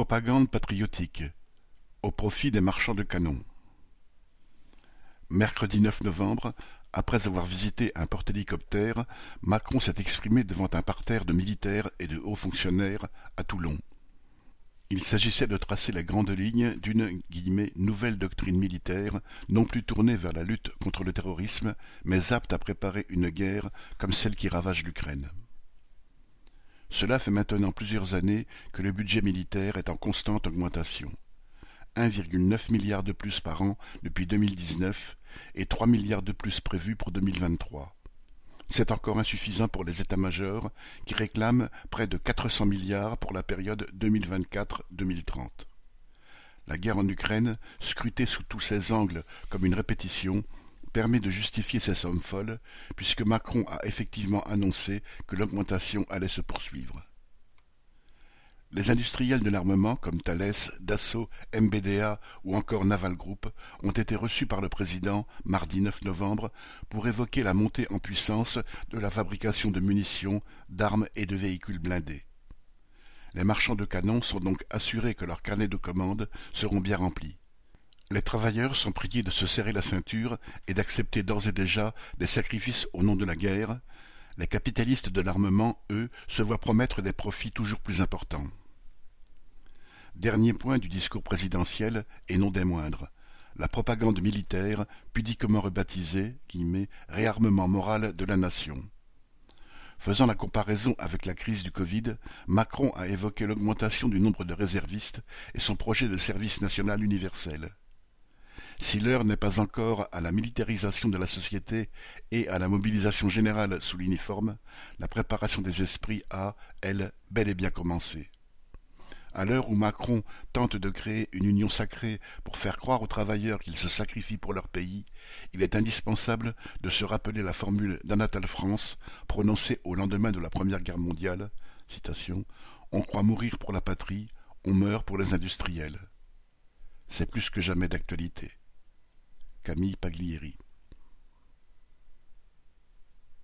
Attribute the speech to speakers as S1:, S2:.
S1: Propagande patriotique au profit des marchands de canons. Mercredi 9 novembre, après avoir visité un porte-hélicoptère, Macron s'est exprimé devant un parterre de militaires et de hauts fonctionnaires à Toulon. Il s'agissait de tracer les grandes lignes d'une « nouvelle doctrine militaire, non plus tournée vers la lutte contre le terrorisme, mais apte à préparer une guerre comme celle qui ravage l'Ukraine ». Cela fait maintenant plusieurs années que le budget militaire est en constante augmentation. 1,9 milliard de plus par an depuis 2019 et 3 milliards de plus prévus pour 2023. C'est encore insuffisant pour les états-majors qui réclament près de 400 milliards pour la période 2024-2030. La guerre en Ukraine, scrutée sous tous ses angles comme une répétition, permet de justifier ces sommes folles, puisque Macron a effectivement annoncé que l'augmentation allait se poursuivre. Les industriels de l'armement comme Thales, Dassault, MBDA ou encore Naval Group ont été reçus par le président mardi 9 novembre pour évoquer la montée en puissance de la fabrication de munitions, d'armes et de véhicules blindés. Les marchands de canons sont donc assurés que leurs carnets de commandes seront bien remplis. Les travailleurs sont priés de se serrer la ceinture et d'accepter d'ores et déjà des sacrifices au nom de la guerre. Les capitalistes de l'armement, eux, se voient promettre des profits toujours plus importants. Dernier point du discours présidentiel, et non des moindres, la propagande militaire, pudiquement rebaptisée « réarmement moral de la nation ». Faisant la comparaison avec la crise du Covid, Macron a évoqué l'augmentation du nombre de réservistes et son projet de service national universel. Si l'heure n'est pas encore à la militarisation de la société et à la mobilisation générale sous l'uniforme, la préparation des esprits a, elle, bel et bien commencé. À l'heure où Macron tente de créer une union sacrée pour faire croire aux travailleurs qu'ils se sacrifient pour leur pays, il est indispensable de se rappeler la formule d'Anatole France prononcée au lendemain de la Première Guerre mondiale On croit mourir pour la patrie, on meurt pour les industriels. C'est plus que jamais d'actualité. Camille Paglieri